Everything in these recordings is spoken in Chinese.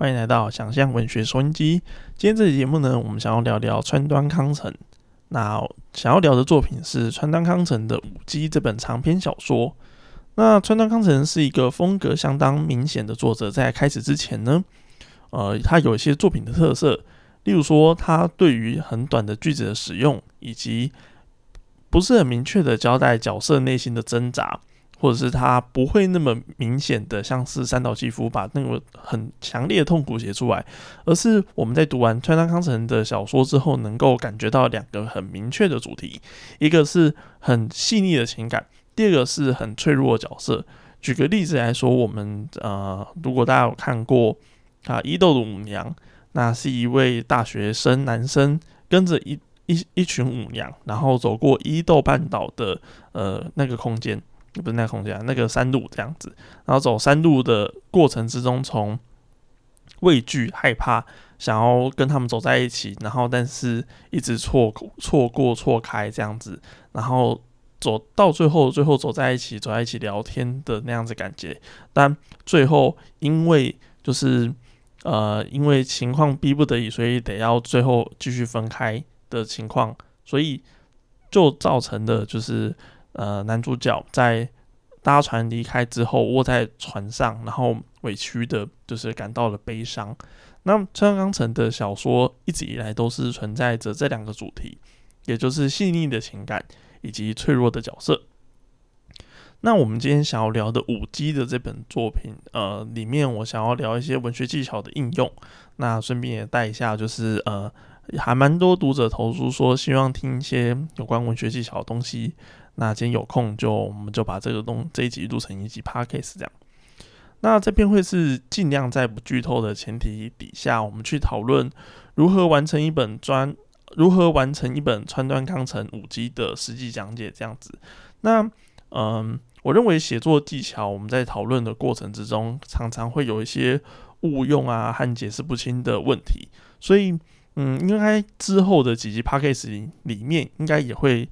欢迎来到想象文学收音机。今天这期节目呢，我们想要聊聊川端康成。那想要聊的作品是川端康成的《舞姬》这本长篇小说。那川端康成是一个风格相当明显的作者，在开始之前呢，呃，他有一些作品的特色，例如说，他对于很短的句子的使用，以及不是很明确的交代角色内心的挣扎。或者是他不会那么明显的像是三岛纪夫把那个很强烈的痛苦写出来，而是我们在读完川端康成的小说之后，能够感觉到两个很明确的主题，一个是很细腻的情感，第二个是很脆弱的角色。举个例子来说，我们呃，如果大家有看过啊伊豆的舞娘，那是一位大学生男生跟着一一一群舞娘，然后走过伊豆半岛的呃那个空间。不是那个空间，那个山路这样子，然后走山路的过程之中，从畏惧、害怕，想要跟他们走在一起，然后但是一直错错过、错开这样子，然后走到最后，最后走在一起，走在一起聊天的那样子感觉，但最后因为就是呃，因为情况逼不得已，所以得要最后继续分开的情况，所以就造成的就是。呃，男主角在搭船离开之后，卧在船上，然后委屈的，就是感到了悲伤。那川冈成的小说一直以来都是存在着这两个主题，也就是细腻的情感以及脆弱的角色。那我们今天想要聊的五 G 的这本作品，呃，里面我想要聊一些文学技巧的应用。那顺便也带一下，就是呃，还蛮多读者投诉说，希望听一些有关文学技巧的东西。那今天有空就我们就把这个东这一集录成一集 podcast 这样。那这边会是尽量在不剧透的前提底下，我们去讨论如何完成一本专如何完成一本川端康成五 G 的实际讲解这样子。那嗯，我认为写作技巧我们在讨论的过程之中，常常会有一些误用啊和解释不清的问题，所以嗯，应该之后的几集 podcast 里面应该也会。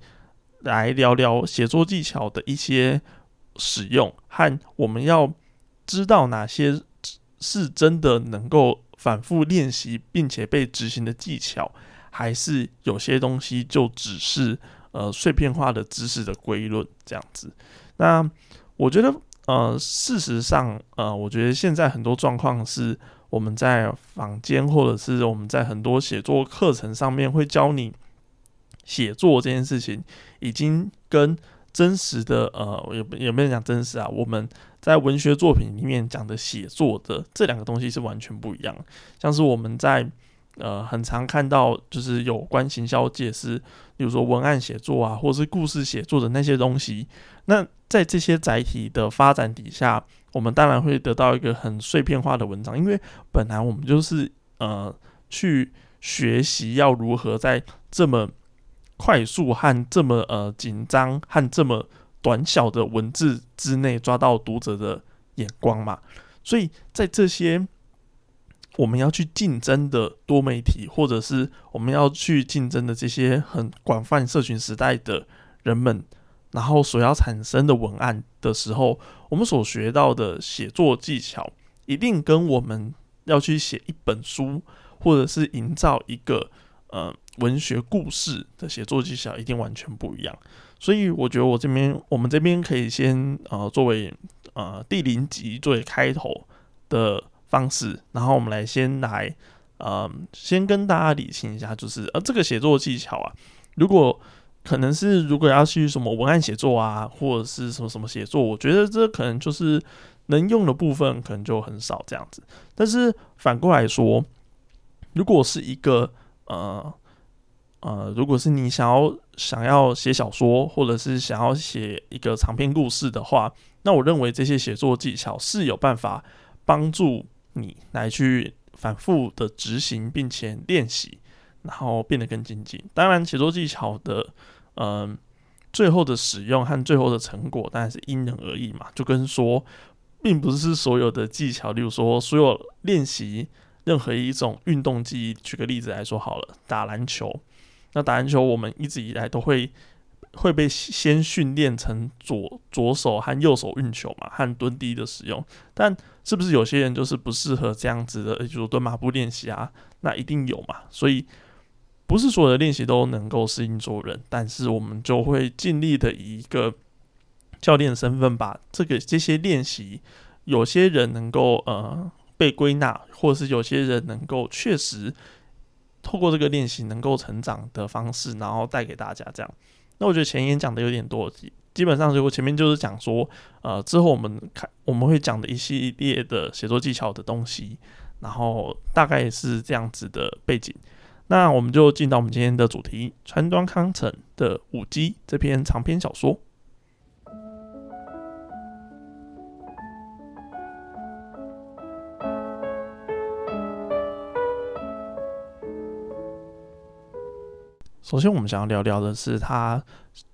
来聊聊写作技巧的一些使用和我们要知道哪些是真的能够反复练习并且被执行的技巧，还是有些东西就只是呃碎片化的知识的归论这样子。那我觉得呃事实上呃我觉得现在很多状况是我们在坊间或者是我们在很多写作课程上面会教你。写作这件事情已经跟真实的呃，有有没有讲真实啊？我们在文学作品里面讲的写作的这两个东西是完全不一样。像是我们在呃很常看到，就是有关行销界是，比如说文案写作啊，或者是故事写作的那些东西。那在这些载体的发展底下，我们当然会得到一个很碎片化的文章，因为本来我们就是呃去学习要如何在这么快速和这么呃紧张和这么短小的文字之内抓到读者的眼光嘛？所以在这些我们要去竞争的多媒体，或者是我们要去竞争的这些很广泛社群时代的人们，然后所要产生的文案的时候，我们所学到的写作技巧，一定跟我们要去写一本书，或者是营造一个呃。文学故事的写作技巧一定完全不一样，所以我觉得我这边我们这边可以先呃作为呃第零集作为开头的方式，然后我们来先来呃先跟大家理清一下，就是呃这个写作技巧啊，如果可能是如果要去什么文案写作啊，或者是什么什么写作，我觉得这可能就是能用的部分可能就很少这样子。但是反过来说，如果是一个呃。呃，如果是你想要想要写小说，或者是想要写一个长篇故事的话，那我认为这些写作技巧是有办法帮助你来去反复的执行，并且练习，然后变得更精进。当然，写作技巧的嗯最后的使用和最后的成果当然是因人而异嘛，就跟说，并不是所有的技巧，例如说所有练习任何一种运动技艺，举个例子来说好了，打篮球。那打篮球，我们一直以来都会会被先训练成左左手和右手运球嘛，和蹲低的使用。但是不是有些人就是不适合这样子的，就是蹲马步练习啊？那一定有嘛。所以不是所有的练习都能够适应所有人，但是我们就会尽力的以一个教练身份，把这个这些练习，有些人能够呃被归纳，或者是有些人能够确实透过这个练习能够成长的方式，然后带给大家这样。那我觉得前言讲的有点多，基本上就我前面就是讲说，呃，之后我们看我们会讲的一系列的写作技巧的东西，然后大概是这样子的背景。那我们就进到我们今天的主题，川端康成的《舞姬》这篇长篇小说。首先，我们想要聊聊的是他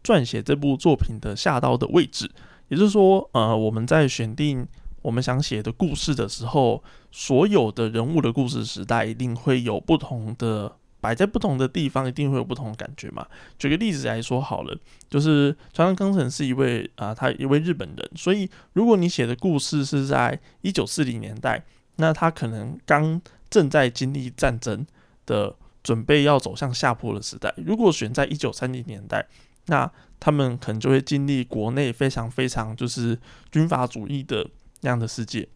撰写这部作品的下刀的位置，也就是说，呃，我们在选定我们想写的故事的时候，所有的人物的故事时代一定会有不同的摆在不同的地方，一定会有不同的感觉嘛。举个例子来说好了，就是川端康成是一位啊，他一位日本人，所以如果你写的故事是在一九四零年代，那他可能刚正在经历战争的。准备要走向下坡的时代。如果选在一九三零年代，那他们可能就会经历国内非常非常就是军阀主义的那样的世界。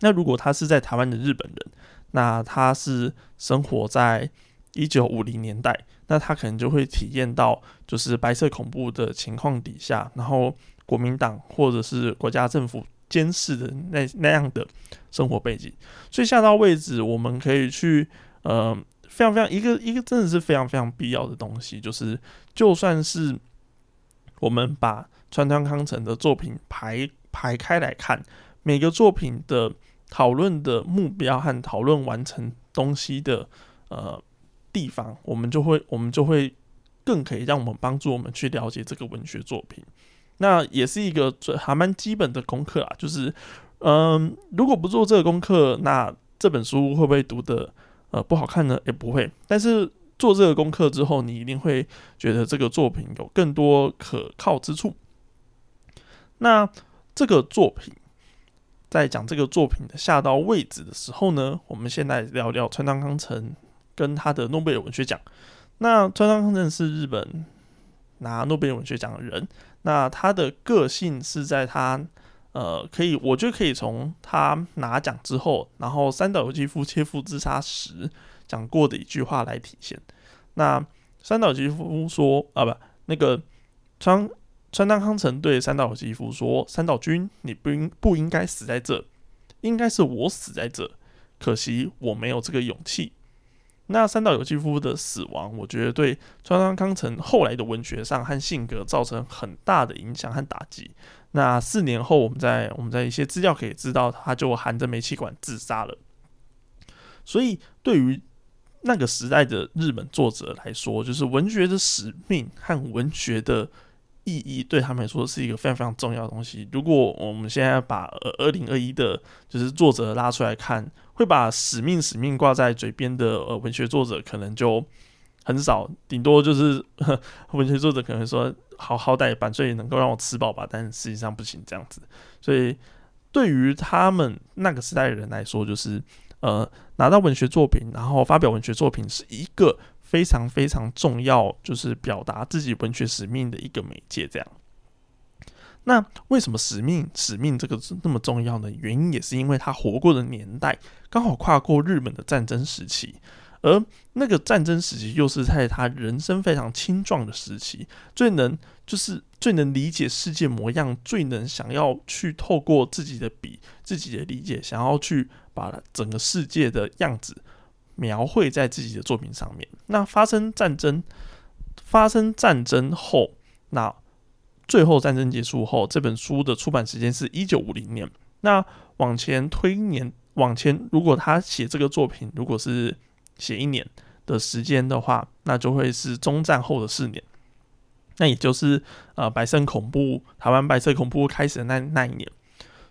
那如果他是在台湾的日本人，那他是生活在一九五零年代，那他可能就会体验到就是白色恐怖的情况底下，然后国民党或者是国家政府监视的那那样的生活背景。所以下到位置，我们可以去呃。非常非常一个一个真的是非常非常必要的东西，就是就算是我们把川端康成的作品排排开来看，每个作品的讨论的目标和讨论完成东西的呃地方，我们就会我们就会更可以让我们帮助我们去了解这个文学作品。那也是一个最还蛮基本的功课啊，就是嗯，如果不做这个功课，那这本书会不会读的？呃，不好看呢，也不会。但是做这个功课之后，你一定会觉得这个作品有更多可靠之处。那这个作品在讲这个作品的下到位置的时候呢，我们现在聊聊川端康成跟他的诺贝尔文学奖。那川端康成是日本拿诺贝尔文学奖的人，那他的个性是在他。呃，可以，我觉得可以从他拿奖之后，然后三岛由纪夫切腹自杀时讲过的一句话来体现。那三岛由纪夫说啊，不，那个川川端康成对三岛由纪夫说：“三岛君，你不应不应该死在这，应该是我死在这，可惜我没有这个勇气。”那三岛由纪夫的死亡，我觉得对川端康成后来的文学上和性格造成很大的影响和打击。那四年后，我们在我们在一些资料可以知道，他就含着煤气管自杀了。所以，对于那个时代的日本作者来说，就是文学的使命和文学的意义，对他们来说是一个非常非常重要的东西。如果我们现在把二零二一的，就是作者拉出来看，会把使命使命挂在嘴边的呃文学作者，可能就很少，顶多就是 文学作者可能说。好好歹版税能够让我吃饱吧，但实际上不行这样子。所以对于他们那个时代的人来说，就是呃拿到文学作品，然后发表文学作品，是一个非常非常重要，就是表达自己文学使命的一个媒介。这样，那为什么使命使命这个那么重要呢？原因也是因为他活过的年代刚好跨过日本的战争时期。而那个战争时期，又是在他人生非常青壮的时期，最能就是最能理解世界模样，最能想要去透过自己的笔、自己的理解，想要去把整个世界的样子描绘在自己的作品上面。那发生战争，发生战争后，那最后战争结束后，这本书的出版时间是一九五零年。那往前推年，往前，如果他写这个作品，如果是写一年的时间的话，那就会是中战后的四年，那也就是呃白色恐怖台湾白色恐怖开始的那那一年。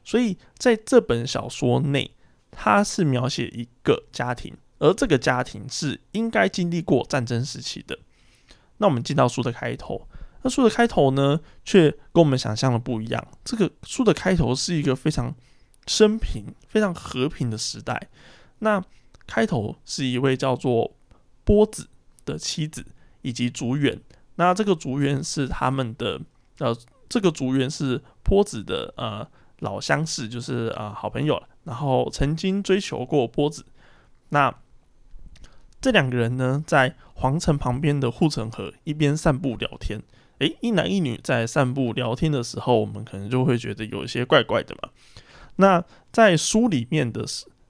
所以在这本小说内，它是描写一个家庭，而这个家庭是应该经历过战争时期的。那我们进到书的开头，那书的开头呢，却跟我们想象的不一样。这个书的开头是一个非常生平、非常和平的时代。那开头是一位叫做波子的妻子以及竹园。那这个竹园是他们的呃，这个竹园是波子的呃老相识，就是呃好朋友。然后曾经追求过波子。那这两个人呢，在皇城旁边的护城河一边散步聊天。诶，一男一女在散步聊天的时候，我们可能就会觉得有一些怪怪的嘛。那在书里面的，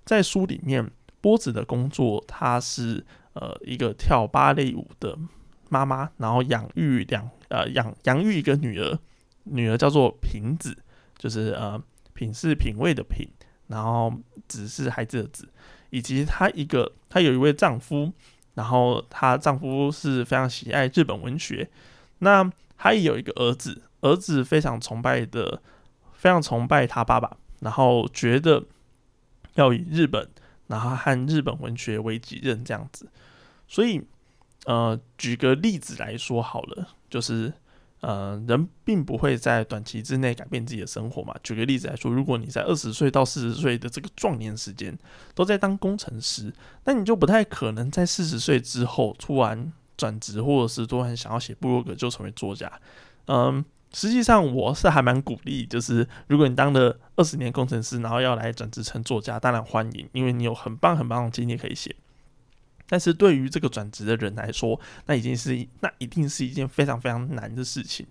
在书里面，波子的工作，她是呃一个跳芭蕾舞的妈妈，然后养育两呃养养育一个女儿，女儿叫做品子，就是呃品是品味的品，然后子是孩子的子，以及她一个她有一位丈夫，然后她丈夫是非常喜爱日本文学。那他也有一个儿子，儿子非常崇拜的，非常崇拜他爸爸，然后觉得要以日本，然后和日本文学为己任这样子。所以，呃，举个例子来说好了，就是呃，人并不会在短期之内改变自己的生活嘛。举个例子来说，如果你在二十岁到四十岁的这个壮年时间都在当工程师，那你就不太可能在四十岁之后突然。转职，或者是都很想要写部落格就成为作家。嗯，实际上我是还蛮鼓励，就是如果你当了二十年工程师，然后要来转职成作家，当然欢迎，因为你有很棒很棒的经历可以写。但是对于这个转职的人来说，那已经是那一定是一件非常非常难的事情。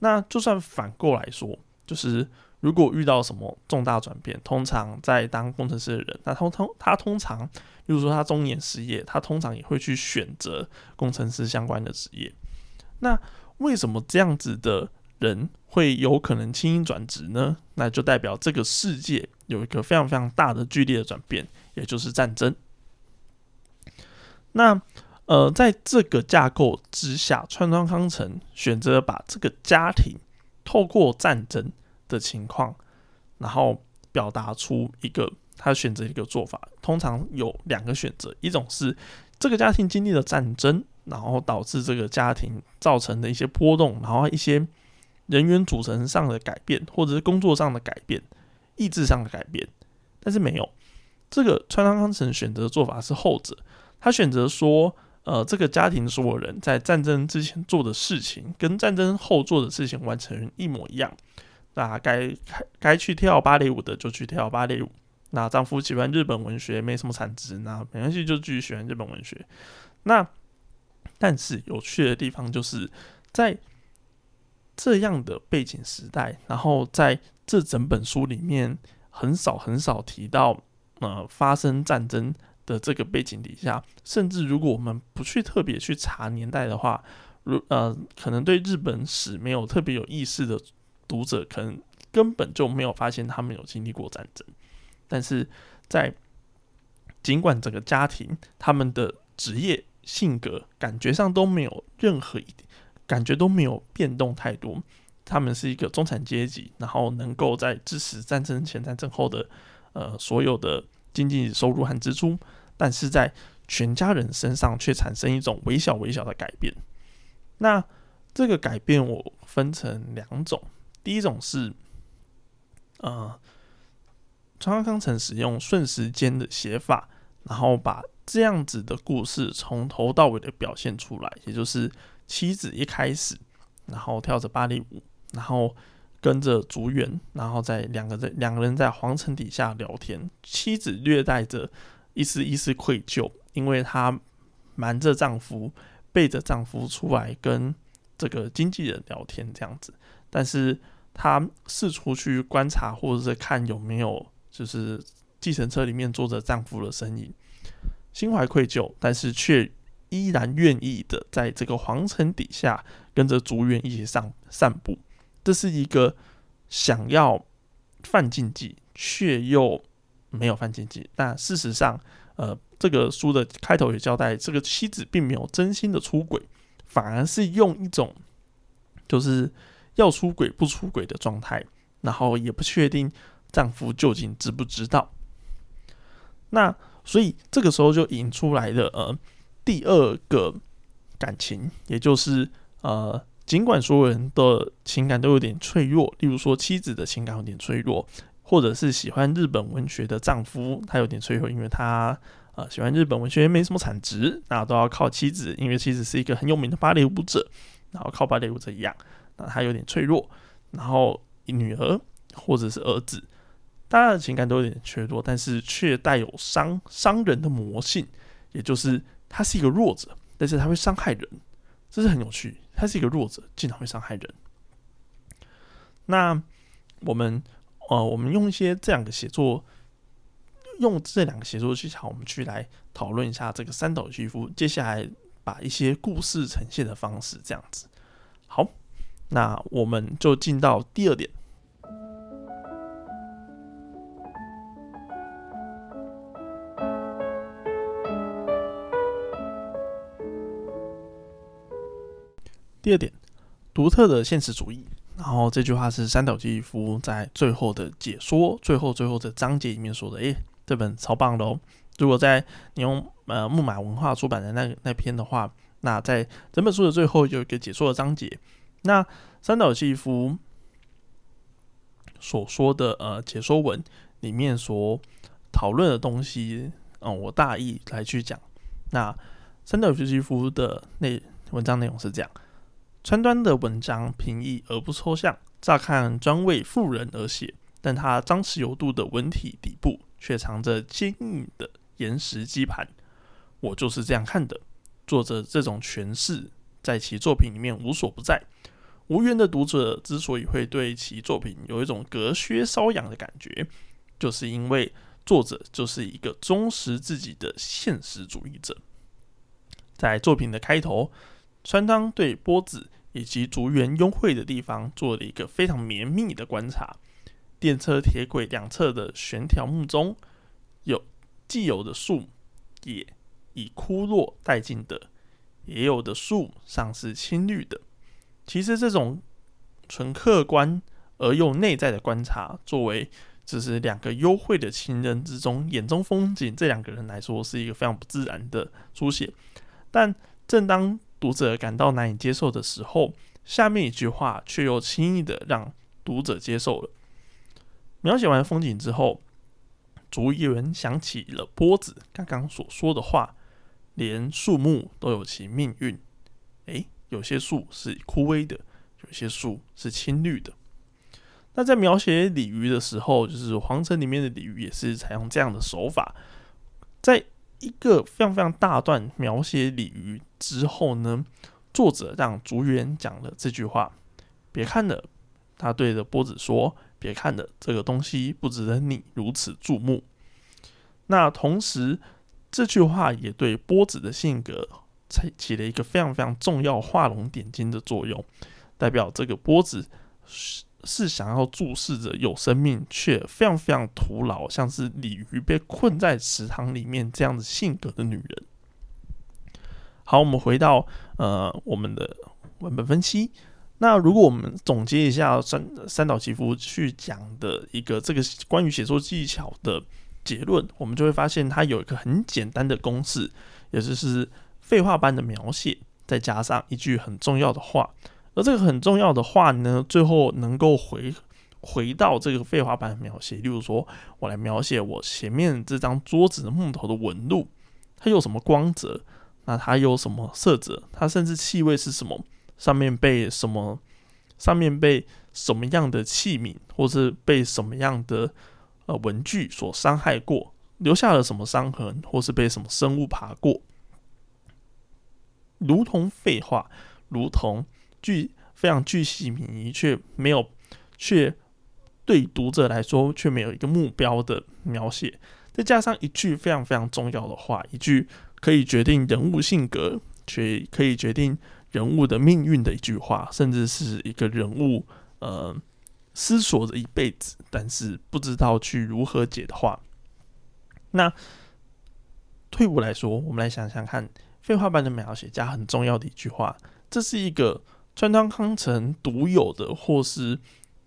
那就算反过来说，就是如果遇到什么重大转变，通常在当工程师的人，那通通他通常。比如说他中年失业，他通常也会去选择工程师相关的职业。那为什么这样子的人会有可能轻易转职呢？那就代表这个世界有一个非常非常大的剧烈的转变，也就是战争。那呃，在这个架构之下，川端康成选择把这个家庭透过战争的情况，然后表达出一个。他选择一个做法，通常有两个选择，一种是这个家庭经历了战争，然后导致这个家庭造成的一些波动，然后一些人员组成上的改变，或者是工作上的改变、意志上的改变。但是没有，这个川端康成选择的做法是后者，他选择说，呃，这个家庭所有人在战争之前做的事情，跟战争后做的事情完成一模一样。那该该去跳芭蕾舞的就去跳芭蕾舞。那丈夫喜欢日本文学，没什么产值，那没关系，就继续喜欢日本文学。那但是有趣的地方就是在这样的背景时代，然后在这整本书里面很少很少提到呃发生战争的这个背景底下，甚至如果我们不去特别去查年代的话，如呃可能对日本史没有特别有意识的读者，可能根本就没有发现他们有经历过战争。但是在尽管整个家庭他们的职业性格感觉上都没有任何一点感觉都没有变动太多，他们是一个中产阶级，然后能够在支持战争前、战争后的呃所有的经济收入和支出，但是在全家人身上却产生一种微小微小的改变。那这个改变我分成两种，第一种是呃。川康成使用瞬时间的写法，然后把这样子的故事从头到尾的表现出来，也就是妻子一开始，然后跳着芭蕾舞，然后跟着竹园，然后在两个在两个人在皇城底下聊天，妻子略带着一丝一丝愧疚，因为她瞒着丈夫，背着丈夫出来跟这个经纪人聊天这样子，但是她四处去观察或者是看有没有。就是计程车里面坐着丈夫的身影，心怀愧疚，但是却依然愿意的在这个皇城底下跟着族员一起上散步。这是一个想要犯禁忌却又没有犯禁忌。但事实上，呃，这个书的开头也交代，这个妻子并没有真心的出轨，反而是用一种就是要出轨不出轨的状态，然后也不确定。丈夫究竟知不知道？那所以这个时候就引出来的呃第二个感情，也就是呃尽管所有人的情感都有点脆弱，例如说妻子的情感有点脆弱，或者是喜欢日本文学的丈夫他有点脆弱，因为他呃喜欢日本文学没什么产值，那都要靠妻子，因为妻子是一个很有名的芭蕾舞者，然后靠芭蕾舞者一样，他有点脆弱，然后女儿或者是儿子，大家的情感都有点脆弱，但是却带有伤伤人的魔性，也就是他是一个弱者，但是他会伤害人。这是很有趣，他是一个弱者，竟然会伤害人。那我们呃，我们用一些这两个写作，用这两个写作技巧，我们去来讨论一下这个三岛肌夫。接下来把一些故事呈现的方式这样子。好，那我们就进到第二点。第二点，独特的现实主义。然后这句话是三岛纪夫在最后的解说，最后最后的章节里面说的。诶，这本超棒的哦！如果在你用呃木马文化出版的那那篇的话，那在整本书的最后有一个解说的章节。那三岛纪夫所说的呃解说文里面所讨论的东西，嗯，我大意来去讲。那三岛纪夫的那文章内容是这样。川端的文章平易而不抽象，乍看专为富人而写，但他张弛有度的文体底部却藏着坚硬的岩石基盘。我就是这样看的。作者这种诠释在其作品里面无所不在。无缘的读者之所以会对其作品有一种隔靴搔痒的感觉，就是因为作者就是一个忠实自己的现实主义者。在作品的开头。川汤对波子以及竹园幽会的地方做了一个非常绵密的观察。电车铁轨两侧的悬条木中有既有的树也已枯落殆尽的，也有的树尚是青绿的。其实这种纯客观而又内在的观察，作为只是两个幽会的情人之中眼中风景这两个人来说，是一个非常不自然的书写。但正当读者感到难以接受的时候，下面一句话却又轻易的让读者接受了。描写完风景之后，竹园想起了波子刚刚所说的话：“连树木都有其命运。”有些树是枯萎的，有些树是青绿的。那在描写鲤鱼的时候，就是皇城里面的鲤鱼也是采用这样的手法，在。一个非常非常大段描写鲤鱼之后呢，作者让竹园讲了这句话：“别看了。”他对着波子说：“别看了，这个东西不值得你如此注目。”那同时，这句话也对波子的性格起起了一个非常非常重要、画龙点睛的作用，代表这个波子是。是想要注视着有生命却非常非常徒劳，像是鲤鱼被困在池塘里面这样子性格的女人。好，我们回到呃我们的文本分析。那如果我们总结一下三三岛吉夫去讲的一个这个关于写作技巧的结论，我们就会发现它有一个很简单的公式，也就是废话般的描写，再加上一句很重要的话。而这个很重要的话呢，最后能够回回到这个废话般的描写。例如说，我来描写我前面这张桌子的木头的纹路，它有什么光泽？那它有什么色泽？它甚至气味是什么？上面被什么？上面被什么样的器皿，或是被什么样的呃文具所伤害过，留下了什么伤痕，或是被什么生物爬过？如同废话，如同。巨非常巨细靡遗，却没有，却对读者来说却没有一个目标的描写，再加上一句非常非常重要的话，一句可以决定人物性格，却可以决定人物的命运的一句话，甚至是一个人物呃思索着一辈子，但是不知道去如何解的话。那退步来说，我们来想想看，废话般的描写加很重要的一句话，这是一个。川端康成独有的，或是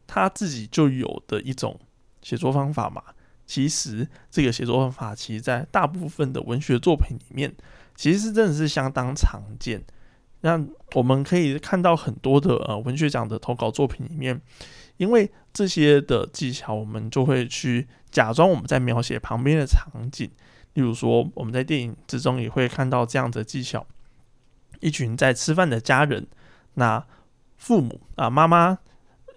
他自己就有的一种写作方法嘛？其实这个写作方法，其实在大部分的文学作品里面，其实真的是相当常见。那我们可以看到很多的呃文学奖的投稿作品里面，因为这些的技巧，我们就会去假装我们在描写旁边的场景。例如说，我们在电影之中也会看到这样的技巧：一群在吃饭的家人，那父母啊，妈妈，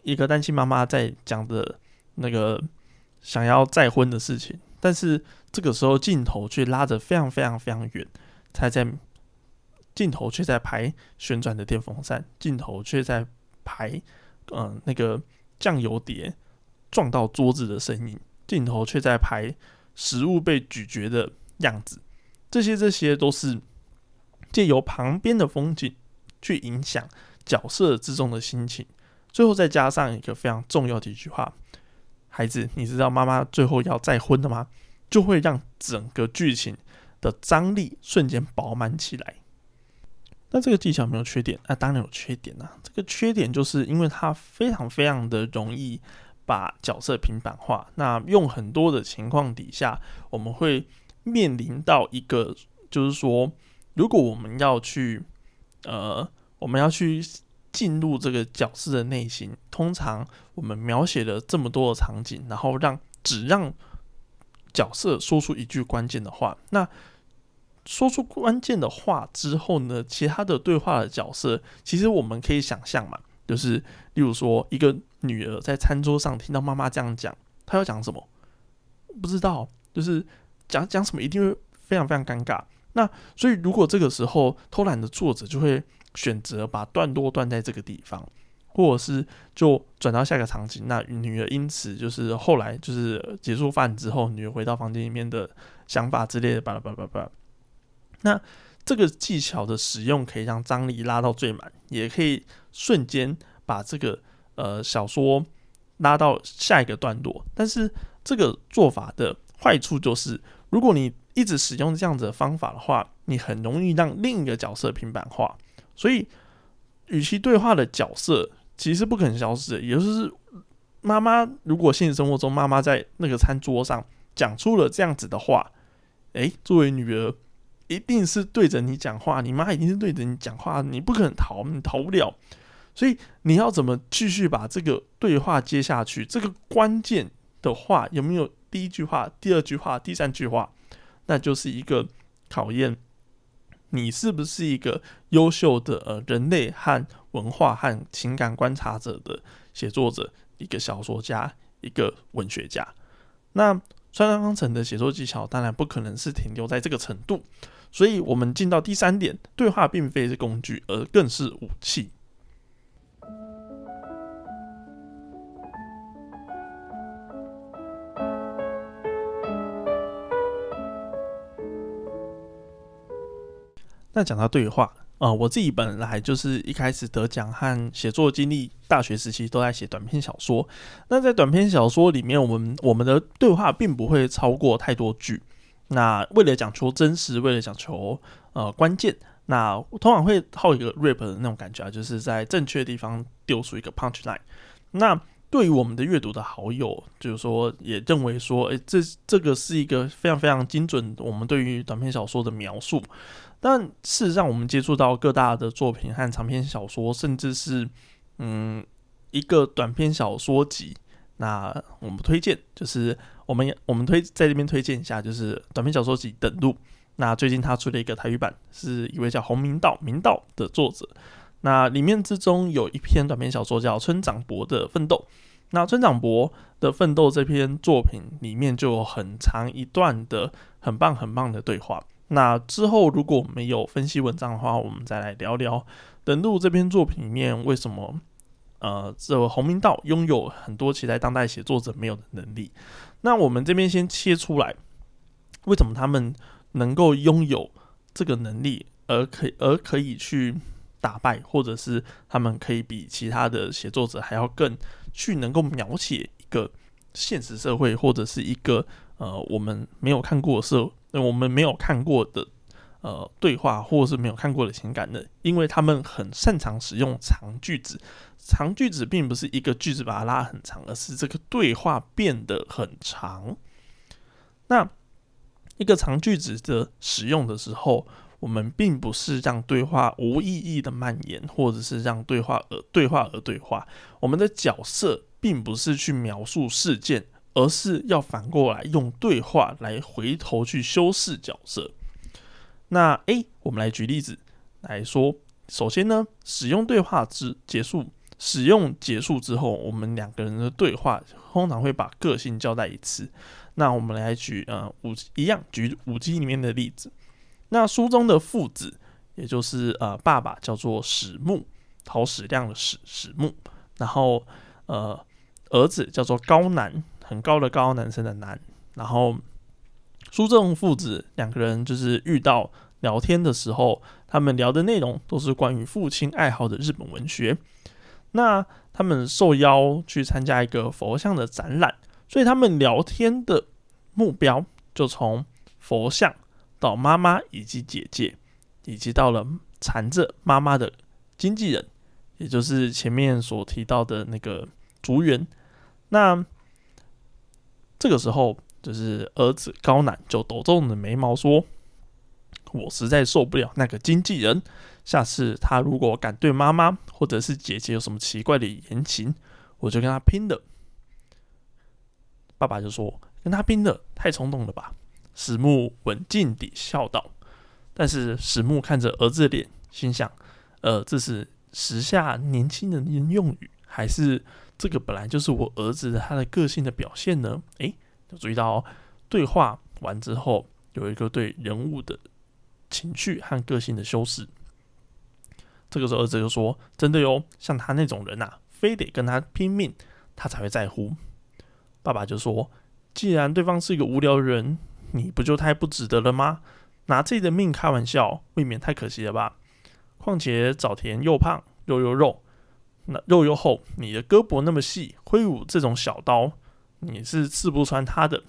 一个单亲妈妈在讲的那个想要再婚的事情，但是这个时候镜头却拉着非常非常非常远，才在镜头却在拍旋转的电风扇，镜头却在拍嗯那个酱油碟撞到桌子的声音，镜头却在拍。食物被咀嚼的样子，这些这些都是借由旁边的风景去影响角色之中的心情。最后再加上一个非常重要的一句话：“孩子，你知道妈妈最后要再婚的吗？”就会让整个剧情的张力瞬间饱满起来。那这个技巧没有缺点？那当然有缺点啊！这个缺点就是因为它非常非常的容易。把角色平板化，那用很多的情况底下，我们会面临到一个，就是说，如果我们要去，呃，我们要去进入这个角色的内心，通常我们描写了这么多的场景，然后让只让角色说出一句关键的话，那说出关键的话之后呢，其他的对话的角色，其实我们可以想象嘛。就是，例如说，一个女儿在餐桌上听到妈妈这样讲，她要讲什么？不知道，就是讲讲什么，一定会非常非常尴尬。那所以，如果这个时候偷懒的作者就会选择把段落断在这个地方，或者是就转到下一个场景。那女儿因此就是后来就是结束饭之后，女儿回到房间里面的想法之类的，巴拉巴拉巴拉。那这个技巧的使用可以让张力拉到最满，也可以瞬间把这个呃小说拉到下一个段落。但是这个做法的坏处就是，如果你一直使用这样子的方法的话，你很容易让另一个角色平板化。所以，与其对话的角色其实不可能消失，也就是妈妈。如果现实生活中妈妈在那个餐桌上讲出了这样子的话，诶，作为女儿。一定是对着你讲话，你妈一定是对着你讲话，你不可能逃，你逃不了。所以你要怎么继续把这个对话接下去？这个关键的话有没有第一句话、第二句话、第三句话？那就是一个考验你是不是一个优秀的呃人类和文化和情感观察者的写作者，一个小说家，一个文学家。那川端康成的写作技巧当然不可能是停留在这个程度。所以，我们进到第三点，对话并非是工具，而更是武器。那讲到对话啊，我自己本来就是一开始得奖和写作经历，大学时期都在写短篇小说。那在短篇小说里面，我们我们的对话并不会超过太多句。那为了讲求真实，为了讲求呃关键，那通常会套一个 rap 的那种感觉啊，就是在正确的地方丢出一个 punch line。那对于我们的阅读的好友，就是说也认为说，诶，这这个是一个非常非常精准，我们对于短篇小说的描述。但事实上，我们接触到各大的作品和长篇小说，甚至是嗯一个短篇小说集。那我们推荐就是我们我们推在这边推荐一下，就是短篇小说集《等路》。那最近他出了一个台语版，是一位叫洪明道明道的作者。那里面之中有一篇短篇小说叫《村长博的奋斗》。那村长博的奋斗这篇作品里面就有很长一段的很棒很棒的对话。那之后如果没有分析文章的话，我们再来聊聊《等路》这篇作品里面为什么。呃，这洪明道拥有很多其他当代写作者没有的能力。那我们这边先切出来，为什么他们能够拥有这个能力，而可而可以去打败，或者是他们可以比其他的写作者还要更去能够描写一个现实社会，或者是一个呃我们没有看过的社，那我们没有看过的呃对话，或者是没有看过的情感呢？因为他们很擅长使用长句子。长句子并不是一个句子把它拉很长，而是这个对话变得很长。那一个长句子的使用的时候，我们并不是让对话无意义的蔓延，或者是让对话而对话而对话。我们的角色并不是去描述事件，而是要反过来用对话来回头去修饰角色。那 A，我们来举例子来说。首先呢，使用对话之结束，使用结束之后，我们两个人的对话通常会把个性交代一次。那我们来举呃五一样举五 G 里面的例子。那书中的父子，也就是呃爸爸叫做史木，陶史亮的史史木，然后呃儿子叫做高南，很高的高男生的男。然后书正父子两个人就是遇到聊天的时候。他们聊的内容都是关于父亲爱好的日本文学。那他们受邀去参加一个佛像的展览，所以他们聊天的目标就从佛像到妈妈以及姐姐，以及到了缠着妈妈的经纪人，也就是前面所提到的那个竹园。那这个时候，就是儿子高南就抖动的眉毛说。我实在受不了那个经纪人。下次他如果敢对妈妈或者是姐姐有什么奇怪的言情，我就跟他拼了。爸爸就说：“跟他拼的太冲动了吧？”史木稳静地笑道。但是史木看着儿子的脸，心想：“呃，这是时下年轻人的用语，还是这个本来就是我儿子的他的个性的表现呢？”诶，就注意到对话完之后，有一个对人物的。情绪和个性的修饰。这个时候，儿子就说：“真的哟，像他那种人呐，非得跟他拼命，他才会在乎。”爸爸就说：“既然对方是一个无聊人，你不就太不值得了吗？拿自己的命开玩笑，未免太可惜了吧？况且早田又胖又又肉，那肉又厚，你的胳膊那么细，挥舞这种小刀，你是刺不穿他的。”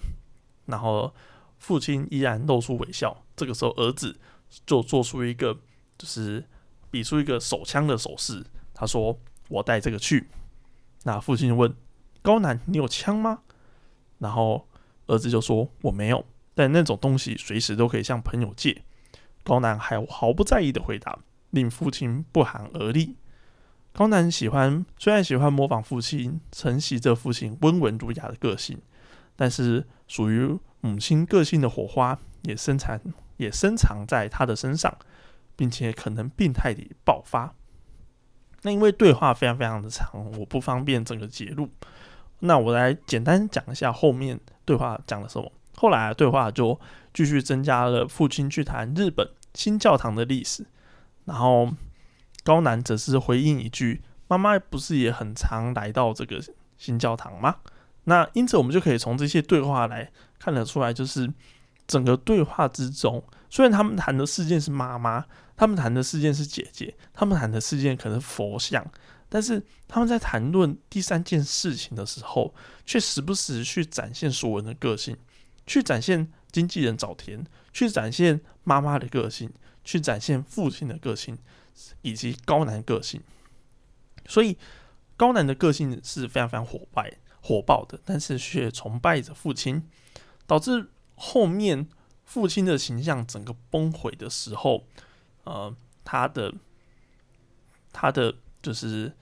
然后父亲依然露出微笑。这个时候，儿子。就做出一个，就是比出一个手枪的手势。他说：“我带这个去。”那父亲问高南：“你有枪吗？”然后儿子就说：“我没有，但那种东西随时都可以向朋友借。”高南还毫不在意的回答，令父亲不寒而栗。高南喜欢，虽然喜欢模仿父亲，承袭着父亲温文儒雅的个性，但是属于母亲个性的火花也生产。也深藏在他的身上，并且可能病态地爆发。那因为对话非常非常的长，我不方便整个揭露。那我来简单讲一下后面对话讲了什么。后来对话就继续增加了父亲去谈日本新教堂的历史，然后高男则是回应一句：“妈妈不是也很常来到这个新教堂吗？”那因此我们就可以从这些对话来看得出来，就是。整个对话之中，虽然他们谈的事件是妈妈，他们谈的事件是姐姐，他们谈的事件可能佛像，但是他们在谈论第三件事情的时候，却时不时去展现所有人的个性，去展现经纪人早田，去展现妈妈的个性，去展现父亲的个性，以及高男个性。所以高男的个性是非常非常火爆、火爆的，但是却崇拜着父亲，导致。后面父亲的形象整个崩毁的时候，呃，他的他的就是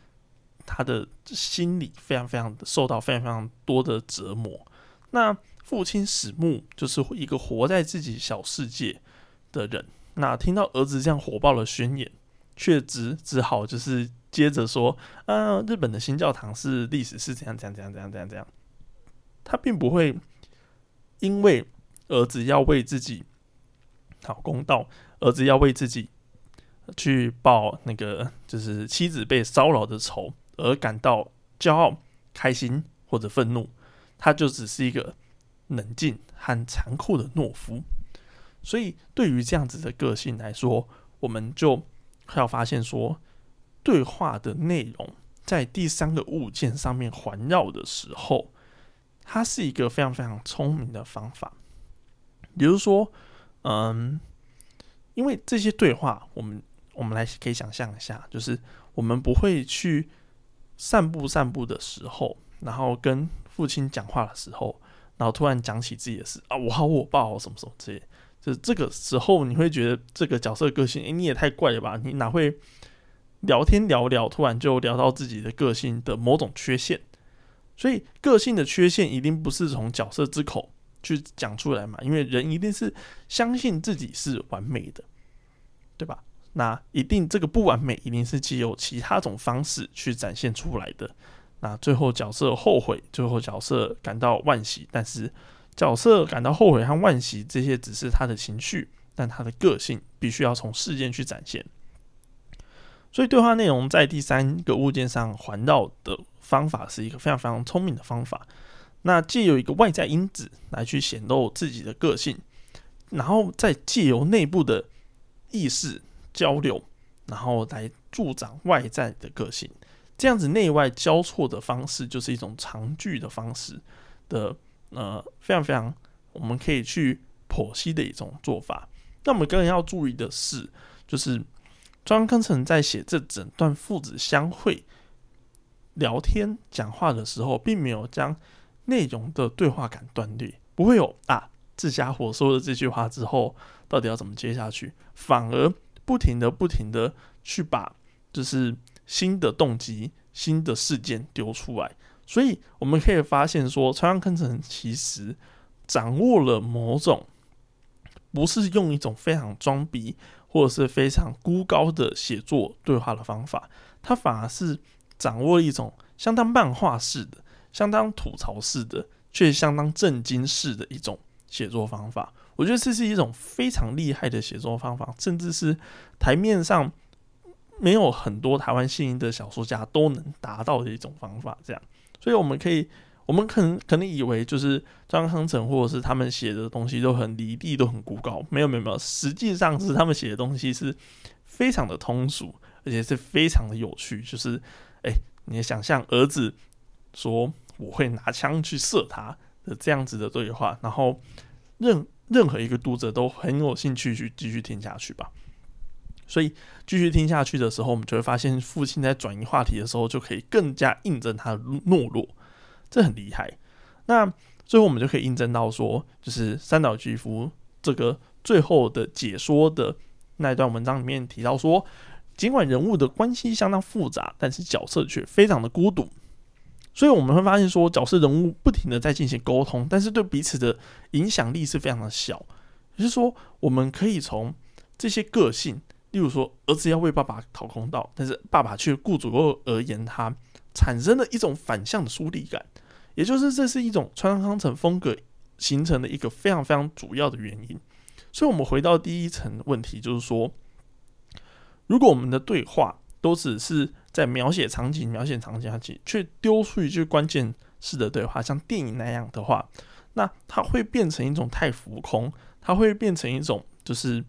他的心理非常非常受到非常非常多的折磨。那父亲史木就是一个活在自己小世界的人。那听到儿子这样火爆的宣言，却只只好就是接着说：“啊，日本的新教堂是历史是怎样怎样怎样怎样怎样怎样。”他并不会因为。儿子要为自己讨公道，儿子要为自己去报那个就是妻子被骚扰的仇而感到骄傲、开心或者愤怒，他就只是一个冷静和残酷的懦夫。所以，对于这样子的个性来说，我们就还要发现说，对话的内容在第三个物件上面环绕的时候，它是一个非常非常聪明的方法。比如说，嗯，因为这些对话，我们我们来可以想象一下，就是我们不会去散步散步的时候，然后跟父亲讲话的时候，然后突然讲起自己的事啊，我好火爆什么什么之类，就这个时候你会觉得这个角色个性，诶，你也太怪了吧？你哪会聊天聊聊，突然就聊到自己的个性的某种缺陷？所以个性的缺陷一定不是从角色之口去讲出来嘛，因为人一定是相信自己是完美的，对吧？那一定这个不完美一定是既有其他种方式去展现出来的。那最后角色后悔，最后角色感到惋惜，但是角色感到后悔和惋惜这些只是他的情绪，但他的个性必须要从事件去展现。所以对话内容在第三个物件上环绕的方法是一个非常非常聪明的方法。那借由一个外在因子来去显露自己的个性，然后再借由内部的意识交流，然后来助长外在的个性。这样子内外交错的方式，就是一种长句的方式的呃，非常非常我们可以去剖析的一种做法。那我们个人要注意的是，就是。庄康成在写这整段父子相会、聊天、讲话的时候，并没有将内容的对话感断裂，不会有啊，这家伙说了这句话之后，到底要怎么接下去？反而不停的、不停的去把就是新的动机、新的事件丢出来。所以我们可以发现说，川康成其实掌握了某种，不是用一种非常装逼。或者是非常孤高的写作对话的方法，他反而是掌握了一种相当漫画式的、相当吐槽式的，却相当震惊式的一种写作方法。我觉得这是一种非常厉害的写作方法，甚至是台面上没有很多台湾新颖的小说家都能达到的一种方法。这样，所以我们可以。我们可能可能以为就是张康成或者是他们写的东西都很离地，都很孤高。没有没有没有，实际上是他们写的东西是非常的通俗，而且是非常的有趣。就是哎，你想象儿子说我会拿枪去射他的这样子的对话，然后任任何一个读者都很有兴趣去继续听下去吧。所以继续听下去的时候，我们就会发现父亲在转移话题的时候，就可以更加印证他的懦弱。这很厉害。那最后我们就可以印证到说，就是三岛吉夫这个最后的解说的那一段文章里面提到说，尽管人物的关系相当复杂，但是角色却非常的孤独。所以我们会发现说，角色人物不停的在进行沟通，但是对彼此的影响力是非常的小。也就是说，我们可以从这些个性，例如说，儿子要为爸爸讨公道，但是爸爸却顾左右而言他。产生了一种反向的疏离感，也就是这是一种川康成风格形成的一个非常非常主要的原因。所以，我们回到第一层问题，就是说，如果我们的对话都只是在描写场景、描写场景，却丢出一句关键式的对话，像电影那样的话，那它会变成一种太浮空，它会变成一种就是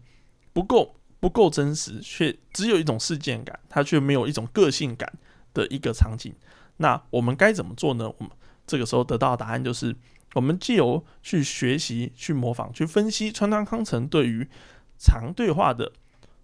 不够不够真实，却只有一种事件感，它却没有一种个性感。的一个场景，那我们该怎么做呢？我们这个时候得到的答案就是，我们既由去学习、去模仿、去分析川端康成对于长对话的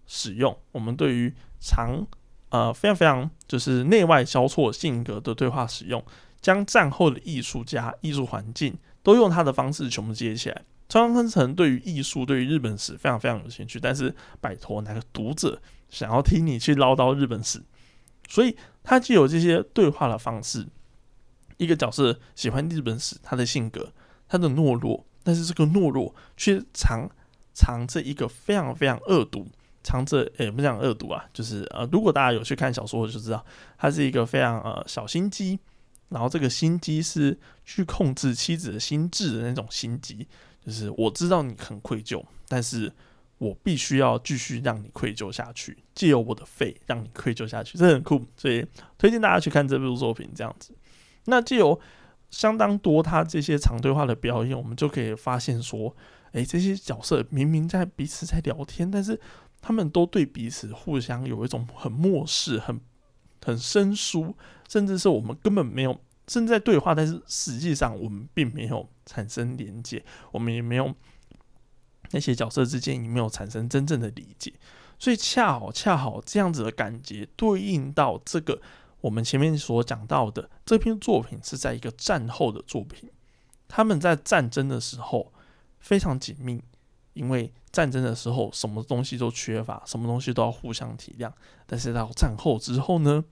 使用，我们对于长呃非常非常就是内外交错性格的对话使用，将战后的艺术家、艺术环境都用他的方式全部接起来。川端康成对于艺术、对于日本史非常非常有兴趣，但是拜托哪个读者想要听你去唠叨日本史？所以。他既有这些对话的方式，一个角色喜欢日本史，他的性格，他的懦弱，但是这个懦弱却藏藏着一个非常非常恶毒，藏着诶不讲恶毒啊，就是呃，如果大家有去看小说，就知道他是一个非常呃小心机，然后这个心机是去控制妻子的心智的那种心机，就是我知道你很愧疚，但是。我必须要继续让你愧疚下去，借由我的肺让你愧疚下去，这很酷，所以推荐大家去看这部作品。这样子，那借由相当多他这些长对话的表演，我们就可以发现说，诶，这些角色明明在彼此在聊天，但是他们都对彼此互相有一种很漠视、很很生疏，甚至是我们根本没有正在对话，但是实际上我们并没有产生连接，我们也没有。那些角色之间也没有产生真正的理解，所以恰好恰好这样子的感觉对应到这个我们前面所讲到的这篇作品是在一个战后的作品，他们在战争的时候非常紧密，因为战争的时候什么东西都缺乏，什么东西都要互相体谅。但是到战后之后呢，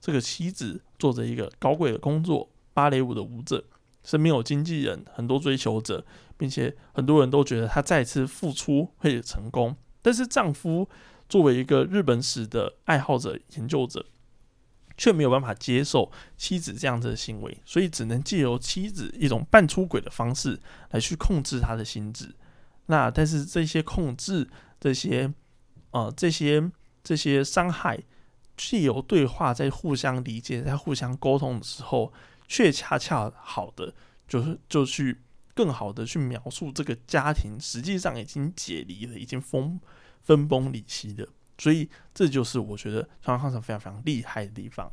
这个妻子做着一个高贵的工作，芭蕾舞的舞者，身边有经纪人，很多追求者，并且很多人都觉得她再次复出会成功。但是丈夫作为一个日本史的爱好者、研究者，却没有办法接受妻子这样子的行为，所以只能借由妻子一种半出轨的方式来去控制他的心智。那但是这些控制、这些呃、这些这些伤害，借由对话在互相理解、在互相沟通的时候，却恰恰好的就是就去更好的去描述这个家庭实际上已经解离了，已经分分崩离析的。所以这就是我觉得川端康成非常非常厉害的地方。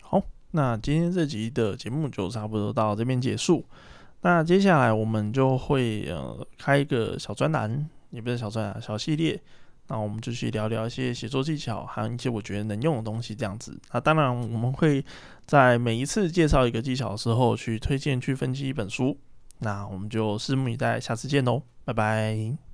好，那今天这集的节目就差不多到这边结束。那接下来我们就会呃开一个小专栏，也不是小专栏，小系列。那我们就去聊聊一些写作技巧，还有一些我觉得能用的东西，这样子。那当然，我们会在每一次介绍一个技巧的时候，去推荐、去分析一本书。那我们就拭目以待，下次见喽，拜拜。